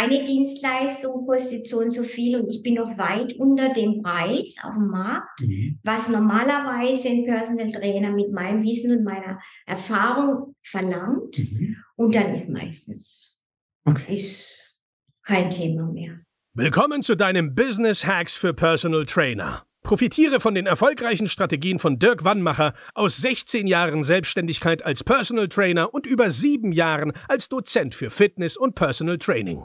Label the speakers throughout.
Speaker 1: meine Dienstleistung kostet so und so viel und ich bin noch weit unter dem Preis auf dem Markt, mhm. was normalerweise ein Personal Trainer mit meinem Wissen und meiner Erfahrung verlangt. Mhm. Und dann ist meistens okay. ist kein Thema mehr.
Speaker 2: Willkommen zu deinem Business Hacks für Personal Trainer. Profitiere von den erfolgreichen Strategien von Dirk Wannmacher aus 16 Jahren Selbstständigkeit als Personal Trainer und über sieben Jahren als Dozent für Fitness und Personal Training.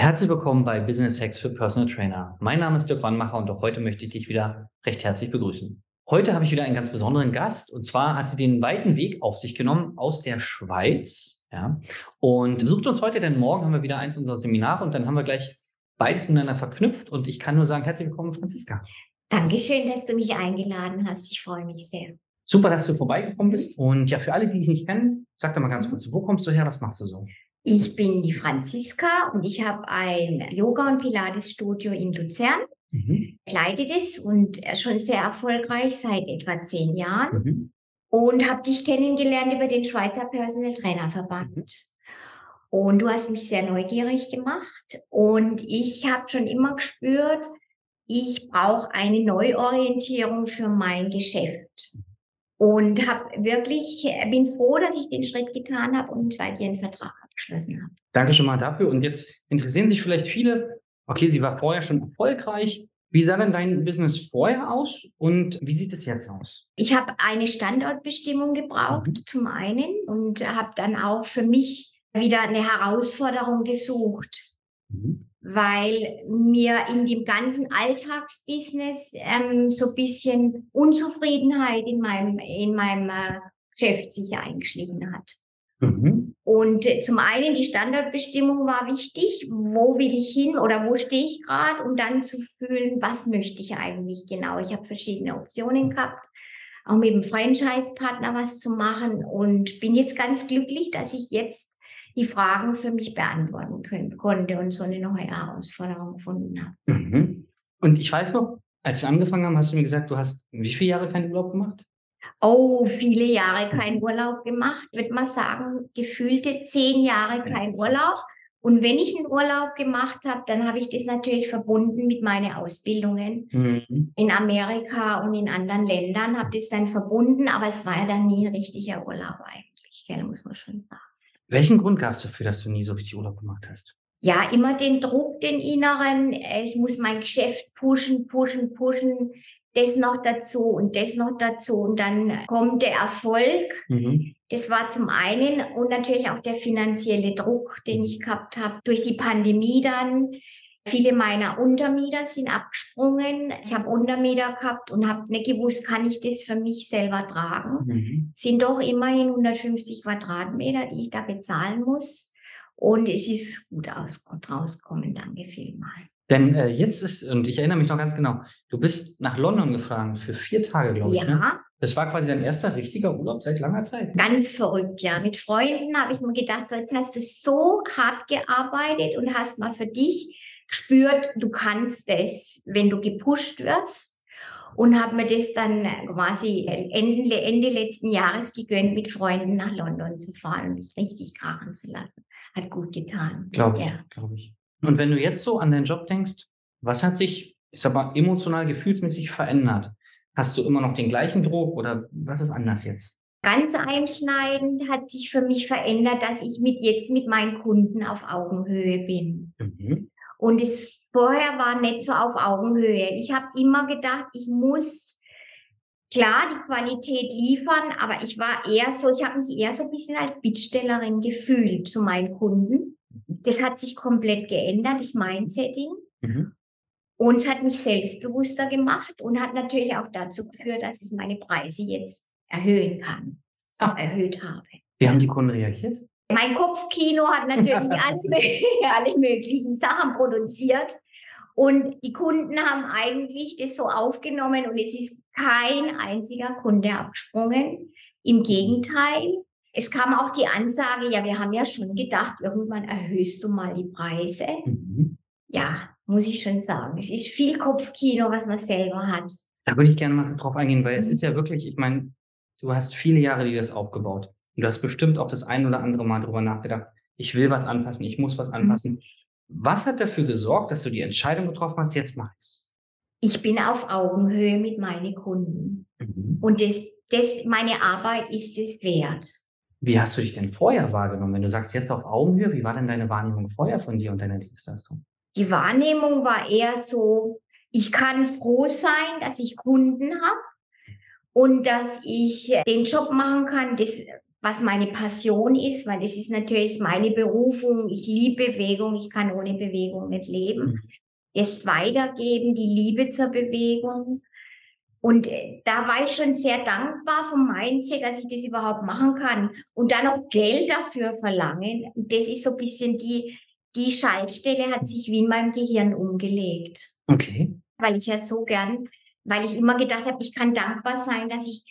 Speaker 3: Herzlich willkommen bei Business Hacks für Personal Trainer. Mein Name ist Dirk Wannmacher und auch heute möchte ich dich wieder recht herzlich begrüßen. Heute habe ich wieder einen ganz besonderen Gast und zwar hat sie den weiten Weg auf sich genommen aus der Schweiz. Ja, und besucht uns heute, denn morgen haben wir wieder eins unserer Seminare und dann haben wir gleich beides miteinander verknüpft und ich kann nur sagen, herzlich willkommen, Franziska.
Speaker 1: Dankeschön, dass du mich eingeladen hast. Ich freue mich sehr.
Speaker 3: Super, dass du vorbeigekommen bist. Und ja, für alle, die dich nicht kennen, sag doch mal ganz kurz, wo kommst du her, was machst du so?
Speaker 1: Ich bin die Franziska und ich habe ein Yoga- und Pilates-Studio in Luzern. Mhm. Leite das und schon sehr erfolgreich seit etwa zehn Jahren. Mhm. Und habe dich kennengelernt über den Schweizer Personal Trainer Verband. Mhm. Und du hast mich sehr neugierig gemacht. Und ich habe schon immer gespürt, ich brauche eine Neuorientierung für mein Geschäft. Und habe wirklich, bin froh, dass ich den Schritt getan habe und bei dir einen Vertrag abgeschlossen habe.
Speaker 3: Danke schon mal dafür. Und jetzt interessieren sich vielleicht viele, okay, sie war vorher schon erfolgreich. Wie sah denn dein Business vorher aus und wie sieht es jetzt aus?
Speaker 1: Ich habe eine Standortbestimmung gebraucht, mhm. zum einen, und habe dann auch für mich wieder eine Herausforderung gesucht. Mhm weil mir in dem ganzen Alltagsbusiness ähm, so bisschen Unzufriedenheit in meinem, in meinem äh, Geschäft sich eingeschlichen hat. Mhm. Und äh, zum einen die Standardbestimmung war wichtig, wo will ich hin oder wo stehe ich gerade, um dann zu fühlen, was möchte ich eigentlich genau. Ich habe verschiedene Optionen gehabt, auch mit dem Franchise-Partner was zu machen und bin jetzt ganz glücklich, dass ich jetzt die Fragen für mich beantworten können, konnte und so eine neue Herausforderung gefunden habe.
Speaker 3: Mhm. Und ich weiß noch, als wir angefangen haben, hast du mir gesagt, du hast wie viele Jahre keinen Urlaub gemacht?
Speaker 1: Oh, viele Jahre keinen Urlaub gemacht. Würde man sagen, gefühlte zehn Jahre kein Urlaub. Und wenn ich einen Urlaub gemacht habe, dann habe ich das natürlich verbunden mit meinen Ausbildungen mhm. in Amerika und in anderen Ländern, habe das dann verbunden, aber es war ja dann nie ein richtiger Urlaub eigentlich, gell, muss man schon sagen.
Speaker 3: Welchen Grund gab es dafür, dass du nie so richtig Urlaub gemacht hast?
Speaker 1: Ja, immer den Druck, den inneren. Ich muss mein Geschäft pushen, pushen, pushen. Das noch dazu und das noch dazu. Und dann kommt der Erfolg. Mhm. Das war zum einen und natürlich auch der finanzielle Druck, den ich gehabt habe durch die Pandemie dann. Viele meiner Untermieter sind abgesprungen. Ich habe Untermieter gehabt und habe nicht gewusst, kann ich das für mich selber tragen. Mhm. Sind doch immerhin 150 Quadratmeter, die ich da bezahlen muss. Und es ist gut aus, rausgekommen. Danke vielmals.
Speaker 3: Denn äh, jetzt ist, und ich erinnere mich noch ganz genau, du bist nach London gefahren für vier Tage, glaube ich.
Speaker 1: Ja. Ne?
Speaker 3: Das war quasi dein erster richtiger Urlaub seit langer Zeit.
Speaker 1: Ganz verrückt, ja. Mit Freunden habe ich mir gedacht, so jetzt hast du so hart gearbeitet und hast mal für dich gespürt, du kannst es, wenn du gepusht wirst. Und habe mir das dann quasi Ende, Ende letzten Jahres gegönnt, mit Freunden nach London zu fahren und es richtig krachen zu lassen. Hat gut getan.
Speaker 3: Glaube ich, ja. glaube ich. Und wenn du jetzt so an deinen Job denkst, was hat sich, ich sag mal, emotional, gefühlsmäßig verändert? Hast du immer noch den gleichen Druck oder was ist anders jetzt?
Speaker 1: Ganz einschneidend hat sich für mich verändert, dass ich mit jetzt mit meinen Kunden auf Augenhöhe bin. Mhm. Und es vorher war nicht so auf Augenhöhe. Ich habe immer gedacht, ich muss klar die Qualität liefern, aber ich war eher so, ich habe mich eher so ein bisschen als Bittstellerin gefühlt zu meinen Kunden. Mhm. Das hat sich komplett geändert, das Mindsetting. Mhm. Und es hat mich selbstbewusster gemacht und hat natürlich auch dazu geführt, dass ich meine Preise jetzt erhöhen kann, auch erhöht habe.
Speaker 3: Wie haben die Kunden reagiert?
Speaker 1: Mein Kopfkino hat natürlich alle, alle möglichen Sachen produziert. Und die Kunden haben eigentlich das so aufgenommen und es ist kein einziger Kunde abgesprungen. Im Gegenteil, es kam auch die Ansage, ja, wir haben ja schon gedacht, irgendwann erhöhst du mal die Preise. Mhm. Ja, muss ich schon sagen. Es ist viel Kopfkino, was man selber hat.
Speaker 3: Da würde ich gerne mal drauf eingehen, weil mhm. es ist ja wirklich, ich meine, du hast viele Jahre dir das aufgebaut. Und du hast bestimmt auch das ein oder andere Mal darüber nachgedacht, ich will was anpassen, ich muss was mhm. anpassen. Was hat dafür gesorgt, dass du die Entscheidung getroffen hast, jetzt mach ich's?
Speaker 1: Ich bin auf Augenhöhe mit meinen Kunden. Mhm. Und das, das, meine Arbeit ist es wert.
Speaker 3: Wie hast du dich denn vorher wahrgenommen? Wenn du sagst, jetzt auf Augenhöhe, wie war denn deine Wahrnehmung vorher von dir und deiner Dienstleistung?
Speaker 1: Die Wahrnehmung war eher so, ich kann froh sein, dass ich Kunden habe und dass ich den Job machen kann, das, was meine Passion ist, weil das ist natürlich meine Berufung. Ich liebe Bewegung, ich kann ohne Bewegung nicht leben. Mhm. Das Weitergeben, die Liebe zur Bewegung und äh, da war ich schon sehr dankbar vom Mindset, dass ich das überhaupt machen kann. Und dann auch Geld dafür verlangen. Das ist so ein bisschen die, die Schaltstelle hat sich wie in meinem Gehirn umgelegt.
Speaker 3: Okay.
Speaker 1: Weil ich ja so gern, weil ich immer gedacht habe, ich kann dankbar sein, dass ich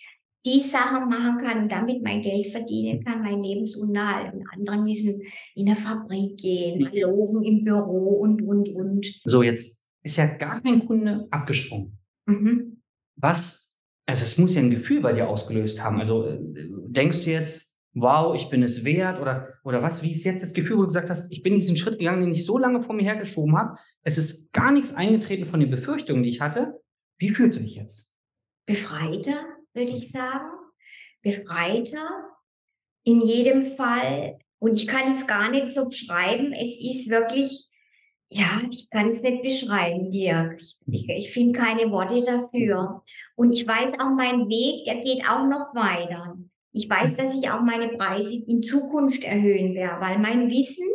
Speaker 1: die Sachen machen kann und damit mein Geld verdienen kann, mein Lebensunterhalt. Und andere müssen in der Fabrik gehen, malochen im Büro und, und, und.
Speaker 3: So, jetzt ist ja gar kein Kunde abgesprungen. Mhm was, also es muss ja ein Gefühl bei dir ausgelöst haben. Also äh, denkst du jetzt, wow, ich bin es wert oder, oder was, wie ist jetzt das Gefühl, wo du gesagt hast, ich bin diesen Schritt gegangen, den ich so lange vor mir hergeschoben habe. Es ist gar nichts eingetreten von den Befürchtungen, die ich hatte. Wie fühlst du dich jetzt?
Speaker 1: Befreiter, würde ich sagen. Befreiter. In jedem Fall. Und ich kann es gar nicht so beschreiben. Es ist wirklich ja, ich kann es nicht beschreiben, Dirk. Ich, ich finde keine Worte dafür. Und ich weiß auch, mein Weg, der geht auch noch weiter. Ich weiß, dass ich auch meine Preise in Zukunft erhöhen werde, weil mein Wissen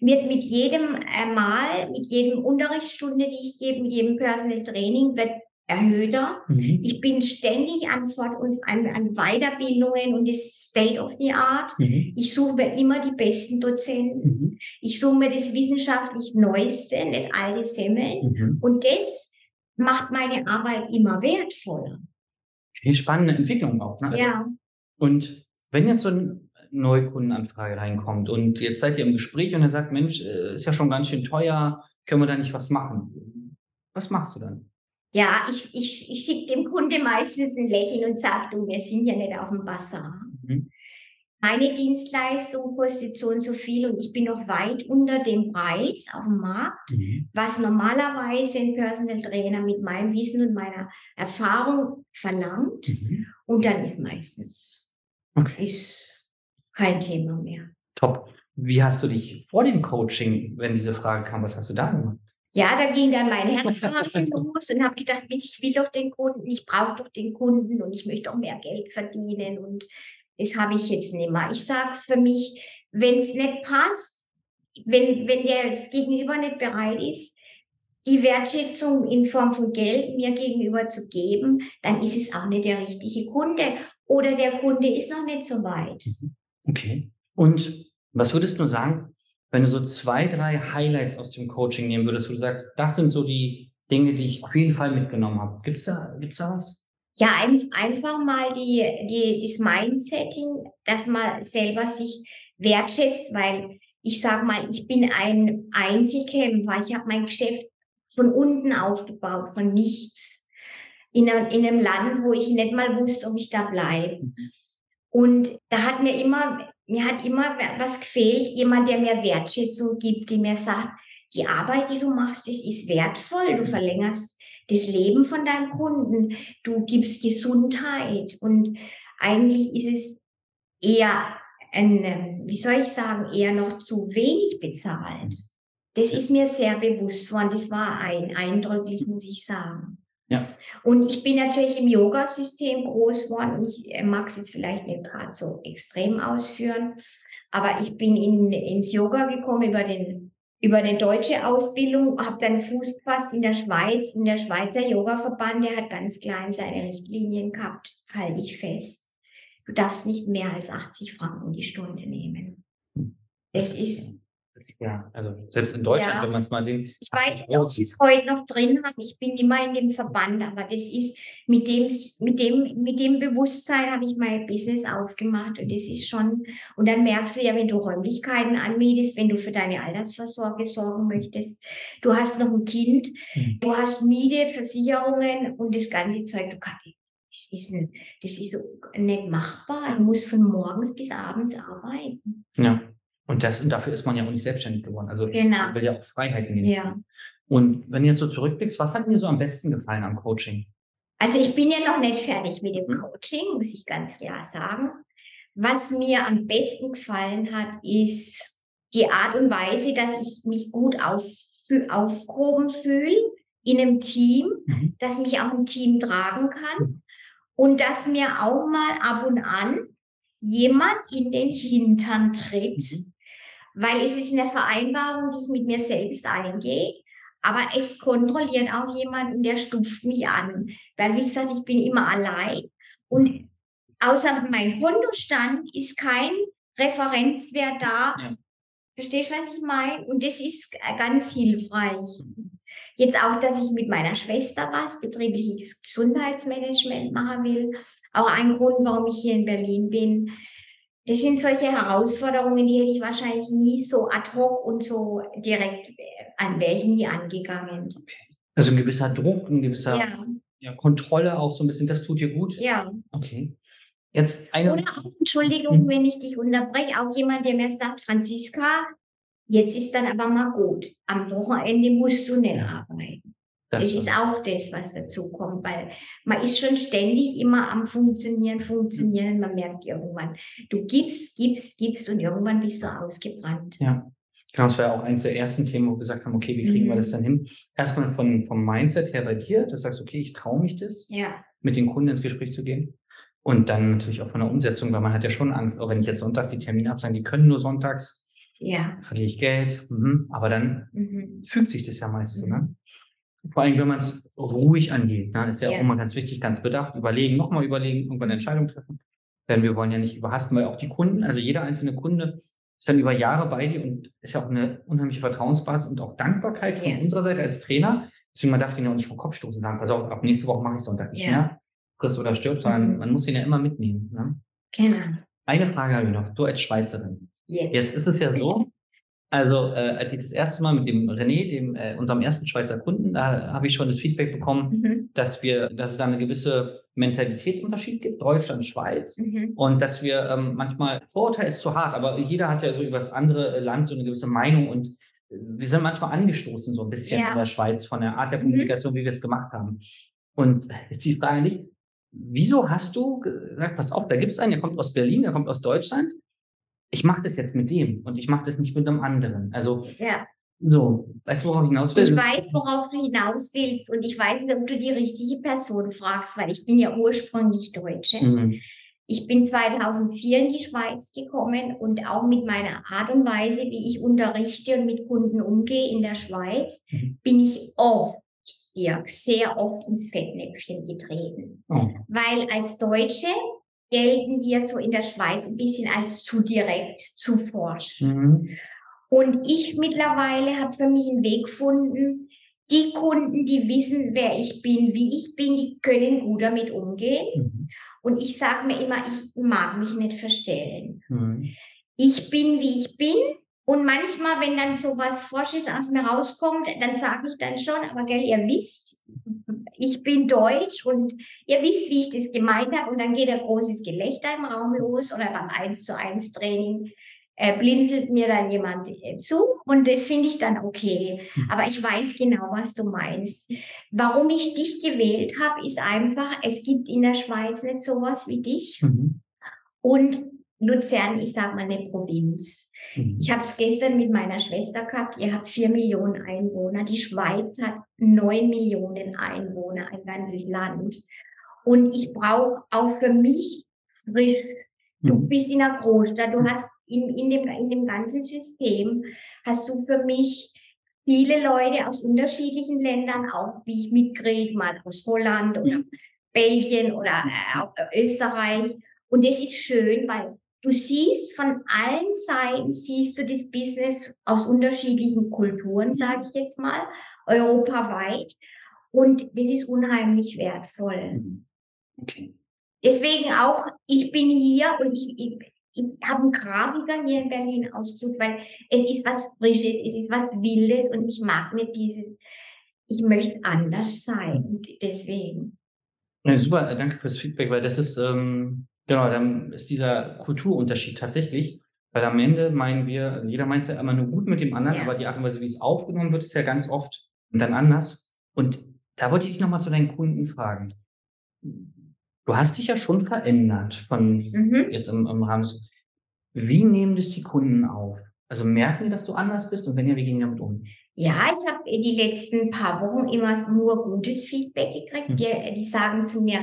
Speaker 1: wird mit jedem äh, Mal, mit jedem Unterrichtsstunde, die ich gebe, mit jedem Personal Training, wird erhöhter. Mhm. Ich bin ständig an Fort- und an, an Weiterbildungen und das State of the Art. Mhm. Ich suche mir immer die besten Dozenten. Mhm. Ich suche mir das wissenschaftlich Neueste, nicht alte Semmeln. Mhm. Und das macht meine Arbeit immer wertvoller.
Speaker 3: Okay, spannende Entwicklung auch. Ne?
Speaker 1: Also, ja.
Speaker 3: Und wenn jetzt so eine Neukundenanfrage reinkommt und jetzt seid ihr im Gespräch und er sagt, Mensch, äh, ist ja schon ganz schön teuer, können wir da nicht was machen? Was machst du dann?
Speaker 1: Ja, ich, ich, ich schicke dem Kunde meistens ein Lächeln und sage, du, wir sind ja nicht auf dem Basar. Mhm. Meine Dienstleistung kostet so und so viel und ich bin noch weit unter dem Preis auf dem Markt, mhm. was normalerweise ein Personal Trainer mit meinem Wissen und meiner Erfahrung verlangt. Mhm. Und dann ist meistens okay. ist kein Thema mehr.
Speaker 3: Top. Wie hast du dich vor dem Coaching, wenn diese Frage kam, was hast du da gemacht?
Speaker 1: Ja, da ging dann mein Herzrasen los und habe gedacht, ich will doch den Kunden, ich brauche doch den Kunden und ich möchte auch mehr Geld verdienen und das habe ich jetzt nicht mehr. Ich sage für mich, wenn es nicht passt, wenn, wenn der das Gegenüber nicht bereit ist, die Wertschätzung in Form von Geld mir gegenüber zu geben, dann ist es auch nicht der richtige Kunde oder der Kunde ist noch nicht so weit.
Speaker 3: Mhm. Okay. Und was würdest du sagen, wenn du so zwei, drei Highlights aus dem Coaching nehmen würdest, wo du sagst, das sind so die Dinge, die ich auf jeden Fall mitgenommen habe. Gibt's da, gibt's da was?
Speaker 1: Ja, ein, einfach mal die, die, das Mindsetting, dass man selber sich wertschätzt, weil ich sag mal, ich bin ein Einzelkämpfer. Ich habe mein Geschäft von unten aufgebaut, von nichts. In, einem, in einem Land, wo ich nicht mal wusste, ob ich da bleibe. Mhm. Und da hat mir immer mir hat immer was gefehlt, jemand, der mir Wertschätzung gibt, die mir sagt, die Arbeit, die du machst, das ist wertvoll. Du verlängerst das Leben von deinem Kunden. Du gibst Gesundheit. Und eigentlich ist es eher ein, wie soll ich sagen, eher noch zu wenig bezahlt. Das ist mir sehr bewusst worden. Das war ein, eindrücklich, muss ich sagen.
Speaker 3: Ja.
Speaker 1: Und ich bin natürlich im Yoga-System groß geworden und ich äh, mag es jetzt vielleicht nicht gerade so extrem ausführen, aber ich bin in, ins Yoga gekommen über den über eine deutsche Ausbildung, habe dann Fuß gefasst in der Schweiz und der Schweizer Yoga-Verband, der hat ganz klein seine Richtlinien gehabt, halte ich fest. Du darfst nicht mehr als 80 Franken die Stunde nehmen. Das ist
Speaker 3: Ja, also selbst in Deutschland, ja. wenn man es mal sieht.
Speaker 1: Ich weiß nicht, ob sie es heute noch drin haben. Ich bin immer in dem Verband, aber das ist mit dem, mit dem, mit dem Bewusstsein habe ich mein Business aufgemacht und das ist schon, und dann merkst du ja, wenn du Räumlichkeiten anmietest, wenn du für deine Altersvorsorge sorgen möchtest, du hast noch ein Kind, mhm. du hast Miete, Versicherungen und das ganze Zeug, du kannst, das ist, ein, das ist nicht machbar. Du musst von morgens bis abends arbeiten.
Speaker 3: Ja. Und, das, und dafür ist man ja auch nicht selbstständig geworden. Also
Speaker 1: genau.
Speaker 3: man will ja auch Freiheiten nehmen. Ja. Und wenn du jetzt so zurückblickst, was hat dir so am besten gefallen am Coaching?
Speaker 1: Also ich bin ja noch nicht fertig mit dem hm. Coaching, muss ich ganz klar sagen. Was mir am besten gefallen hat, ist die Art und Weise, dass ich mich gut auf, aufgehoben fühle in einem Team, mhm. dass mich auch ein Team tragen kann mhm. und dass mir auch mal ab und an jemand in den Hintern tritt, mhm weil es ist eine Vereinbarung, die ich mit mir selbst eingehe. Aber es kontrolliert auch jemand und der stumpft mich an. Weil, wie gesagt, ich bin immer allein. Und außer mein Kontostand ist kein Referenzwert da. Ja. Verstehst du, was ich meine? Und das ist ganz hilfreich. Jetzt auch, dass ich mit meiner Schwester was, betriebliches Gesundheitsmanagement machen will. Auch ein Grund, warum ich hier in Berlin bin das sind solche Herausforderungen, die hätte ich wahrscheinlich nie so ad hoc und so direkt äh, an wäre ich nie angegangen.
Speaker 3: Also ein gewisser Druck, ein gewisser ja. Ja, Kontrolle auch so ein bisschen, das tut dir gut.
Speaker 1: Ja.
Speaker 3: Okay. Jetzt eine.
Speaker 1: Oder auch, Entschuldigung, hm. wenn ich dich unterbreche, auch jemand, der mir sagt, Franziska, jetzt ist dann aber mal gut. Am Wochenende musst du nicht arbeiten. Das, das ist auch das, was dazu kommt, weil man ist schon ständig immer am Funktionieren, Funktionieren. Man merkt irgendwann, du gibst, gibst, gibst und irgendwann bist du ausgebrannt.
Speaker 3: Ja. Genau, das war ja auch eines der ersten Themen, wo wir gesagt haben, okay, wie kriegen mhm. wir das dann hin? Erstmal von, vom Mindset her bei dir, du sagst, okay, ich traue mich das,
Speaker 1: ja.
Speaker 3: mit den Kunden ins Gespräch zu gehen. Und dann natürlich auch von der Umsetzung, weil man hat ja schon Angst, auch wenn ich jetzt sonntags die Termine absage, die können nur sonntags,
Speaker 1: ja.
Speaker 3: verliere ich Geld, mhm. aber dann mhm. fügt sich das ja meist so, ne? Vor allem, wenn man es ruhig angeht. Ne? Ist ja, ja, auch immer ganz wichtig, ganz bedacht. Überlegen, nochmal überlegen, irgendwann eine Entscheidung treffen. Denn wir wollen ja nicht überhasten, weil auch die Kunden, also jeder einzelne Kunde ist dann über Jahre bei dir und ist ja auch eine unheimliche Vertrauensbasis und auch Dankbarkeit von ja. unserer Seite als Trainer. Deswegen, man darf ihn ja auch nicht vom Kopf stoßen sagen, pass auf, ab nächste Woche mache ich Sonntag nicht ja. mehr. Friss oder stirbt, sondern mhm. man muss ihn ja immer mitnehmen. Ne?
Speaker 1: Genau.
Speaker 3: Eine Frage habe ich noch. Du als Schweizerin.
Speaker 1: Jetzt,
Speaker 3: Jetzt ist es ja so, also äh, als ich das erste Mal mit dem René, dem äh, unserem ersten Schweizer Kunden, da habe ich schon das Feedback bekommen, mhm. dass wir, dass es da eine gewisse Mentalitätsunterschied gibt, Deutschland, Schweiz, mhm. und dass wir ähm, manchmal Vorurteil ist zu hart, aber jeder hat ja so über das andere Land so eine gewisse Meinung und äh, wir sind manchmal angestoßen so ein bisschen ja. in der Schweiz von der Art der mhm. Kommunikation, mhm. wie wir es gemacht haben. Und jetzt die Frage nicht, wieso hast du gesagt, pass auf, da gibt es einen, der kommt aus Berlin, der kommt aus Deutschland, ich mache das jetzt mit dem und ich mache das nicht mit einem anderen. Also
Speaker 1: ja.
Speaker 3: so, weißt du, worauf ich hinaus will?
Speaker 1: Ich weiß, worauf du hinaus willst und ich weiß nicht, ob du die richtige Person fragst, weil ich bin ja ursprünglich Deutsche. Mhm. Ich bin 2004 in die Schweiz gekommen und auch mit meiner Art und Weise, wie ich unterrichte und mit Kunden umgehe in der Schweiz, mhm. bin ich oft, Dirk, sehr oft ins Fettnäpfchen getreten. Oh. Weil als Deutsche gelten wir so in der Schweiz ein bisschen als zu direkt, zu forsch. Mhm. Und ich mittlerweile habe für mich einen Weg gefunden, die Kunden, die wissen, wer ich bin, wie ich bin, die können gut damit umgehen. Mhm. Und ich sage mir immer, ich mag mich nicht verstellen. Mhm. Ich bin, wie ich bin. Und manchmal, wenn dann so was Forsches aus mir rauskommt, dann sage ich dann schon, aber gell, ihr wisst, ich bin deutsch und ihr wisst, wie ich das gemeint habe. Und dann geht ein großes Gelächter im Raum los oder beim 1 zu 1 Training äh, blinzelt mir dann jemand äh, zu und das finde ich dann okay. Mhm. Aber ich weiß genau, was du meinst. Warum ich dich gewählt habe, ist einfach, es gibt in der Schweiz nicht sowas wie dich. Mhm. Und Luzern ist, sag mal, eine Provinz. Mhm. Ich habe es gestern mit meiner Schwester gehabt. Ihr habt vier Millionen Einwohner. Die Schweiz hat neun Millionen Einwohner, ein ganzes Land. Und ich brauche auch für mich frisch. Du mhm. bist in einer Großstadt. Du hast in, in, dem, in dem ganzen System hast du für mich viele Leute aus unterschiedlichen Ländern, auch wie ich mitkriege, mal aus Holland oder Belgien oder äh, Österreich. Und das ist schön, weil du siehst von allen Seiten, siehst du das Business aus unterschiedlichen Kulturen, sage ich jetzt mal, europaweit. Und das ist unheimlich wertvoll. Mhm. Okay. Deswegen auch, ich bin hier und ich, ich, ich habe einen Grafiker hier in Berlin ausgesucht, weil es ist was Frisches, es ist was Wildes und ich mag nicht dieses, ich möchte anders sein. Und deswegen.
Speaker 3: Ja, super, danke fürs Feedback, weil das ist, ähm, genau, dann ist dieser Kulturunterschied tatsächlich, weil am Ende meinen wir, jeder meint es ja immer nur gut mit dem anderen, ja. aber die Art und Weise, wie es aufgenommen wird, ist ja ganz oft dann anders. Und da wollte ich nochmal zu deinen Kunden fragen. Du hast dich ja schon verändert von mhm. jetzt im, im Rahmen. Wie nehmen das die Kunden auf? Also merken die, dass du anders bist und wenn ja, wie gehen die damit um?
Speaker 1: Ja, ich habe die letzten paar Wochen immer nur gutes Feedback gekriegt. Mhm. Die, die sagen zu mir,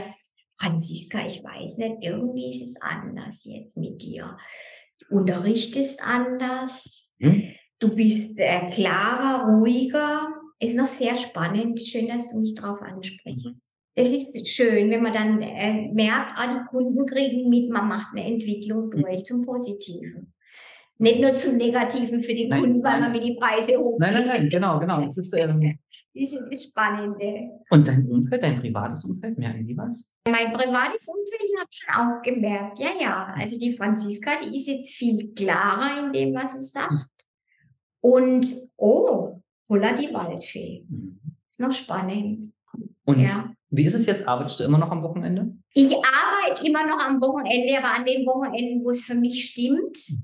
Speaker 1: Franziska, ich weiß nicht, irgendwie ist es anders jetzt mit dir. Du unterrichtest anders, mhm. du bist äh, klarer, ruhiger. Ist noch sehr spannend. Schön, dass du mich darauf ansprichst. Mhm es ist schön, wenn man dann äh, merkt, ah, die Kunden kriegen mit, man macht eine Entwicklung durch zum Positiven. Nicht nur zum Negativen für den nein, Kunden, weil man mit die Preise hochgeht.
Speaker 3: Nein, nein, nein, genau, genau. Das ist, ähm,
Speaker 1: das ist das Spannende.
Speaker 3: Und dein Umfeld, dein privates Umfeld, merken die was?
Speaker 1: Mein privates Umfeld, ich habe schon auch gemerkt, ja, ja. Also die Franziska, die ist jetzt viel klarer in dem, was sie sagt. Und, oh, Hulla die Waldfee. Mhm. Ist noch spannend.
Speaker 3: Und ja. Wie ist es jetzt? Arbeitest du immer noch am Wochenende?
Speaker 1: Ich arbeite immer noch am Wochenende, aber an den Wochenenden, wo es für mich stimmt, mhm.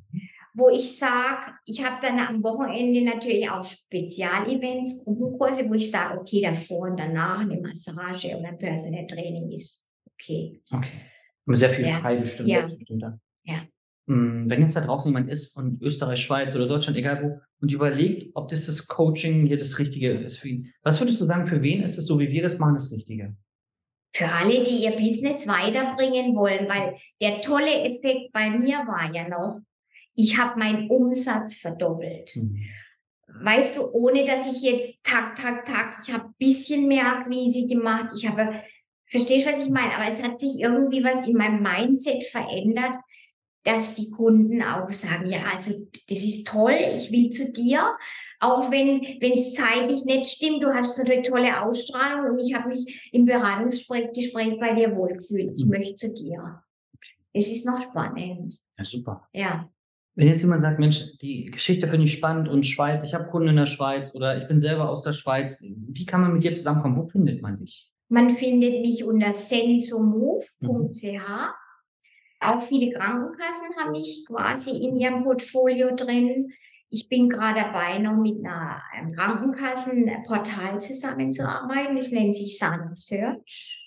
Speaker 1: Wo ich sage, ich habe dann am Wochenende natürlich auch Spezialevents, Gruppenkurse, wo ich sage, okay, davor und danach eine Massage oder ein Personal Training ist okay.
Speaker 3: Okay. Sehr viel ja. frei bestimmt.
Speaker 1: Ja.
Speaker 3: bestimmt
Speaker 1: ja.
Speaker 3: Hm, wenn jetzt da draußen jemand ist und Österreich, Schweiz oder Deutschland, egal wo, und überlegt, ob das das Coaching hier das Richtige ist für ihn, was würdest du sagen, für wen ist es so, wie wir das machen, das Richtige?
Speaker 1: Für alle, die ihr Business weiterbringen wollen, weil der tolle Effekt bei mir war ja noch, ich habe meinen Umsatz verdoppelt. Mhm. Weißt du, ohne dass ich jetzt tak, tak, tak, ich habe ein bisschen mehr Akquise gemacht, ich habe, verstehst du, was ich meine? Aber es hat sich irgendwie was in meinem Mindset verändert, dass die Kunden auch sagen, ja, also das ist toll, ich will zu dir, auch wenn wenn es zeitlich nicht stimmt, du hast so eine tolle Ausstrahlung und ich habe mich im Beratungsgespräch bei dir wohlgefühlt. Ich mhm. möchte zu dir. Es ist noch spannend.
Speaker 3: Ja, super.
Speaker 1: Ja.
Speaker 3: Wenn jetzt jemand sagt, Mensch, die Geschichte finde ich spannend und Schweiz, ich habe Kunden in der Schweiz oder ich bin selber aus der Schweiz, wie kann man mit dir zusammenkommen? Wo findet man dich?
Speaker 1: Man findet mich unter sensomove.ch. Mhm. Auch viele Krankenkassen haben mich quasi in ihrem Portfolio drin. Ich bin gerade dabei, noch mit einer, einem Krankenkassenportal zusammenzuarbeiten. Es nennt sich Sun Search.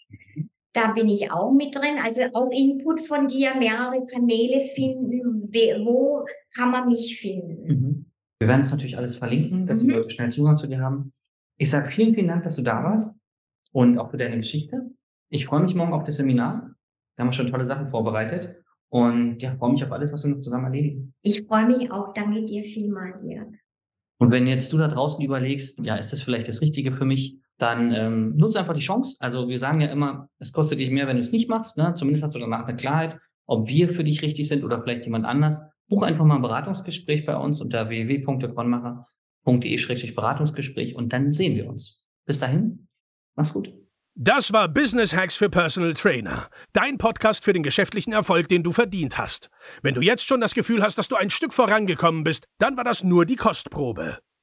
Speaker 1: Da bin ich auch mit drin. Also auch Input von dir, mehrere Kanäle finden. Wo kann man mich finden?
Speaker 3: Mhm. Wir werden es natürlich alles verlinken, dass mhm. die Leute schnell Zugang zu dir haben. Ich sage vielen, vielen Dank, dass du da warst und auch für deine Geschichte. Ich freue mich morgen auf das Seminar. Da haben wir schon tolle Sachen vorbereitet. Und ja, freue mich auf alles, was wir noch zusammen erledigen.
Speaker 1: Ich freue mich auch. Danke dir vielmals, Dirk.
Speaker 3: Und wenn jetzt du da draußen überlegst, ja, ist das vielleicht das Richtige für mich, dann ähm, nutze einfach die Chance. Also wir sagen ja immer, es kostet dich mehr, wenn du es nicht machst. Ne? Zumindest hast du danach eine Klarheit, ob wir für dich richtig sind oder vielleicht jemand anders. Buch einfach mal ein Beratungsgespräch bei uns unter www.quanmacher.de-beratungsgespräch und dann sehen wir uns. Bis dahin, mach's gut.
Speaker 2: Das war Business Hacks für Personal Trainer. Dein Podcast für den geschäftlichen Erfolg, den du verdient hast. Wenn du jetzt schon das Gefühl hast, dass du ein Stück vorangekommen bist, dann war das nur die Kostprobe.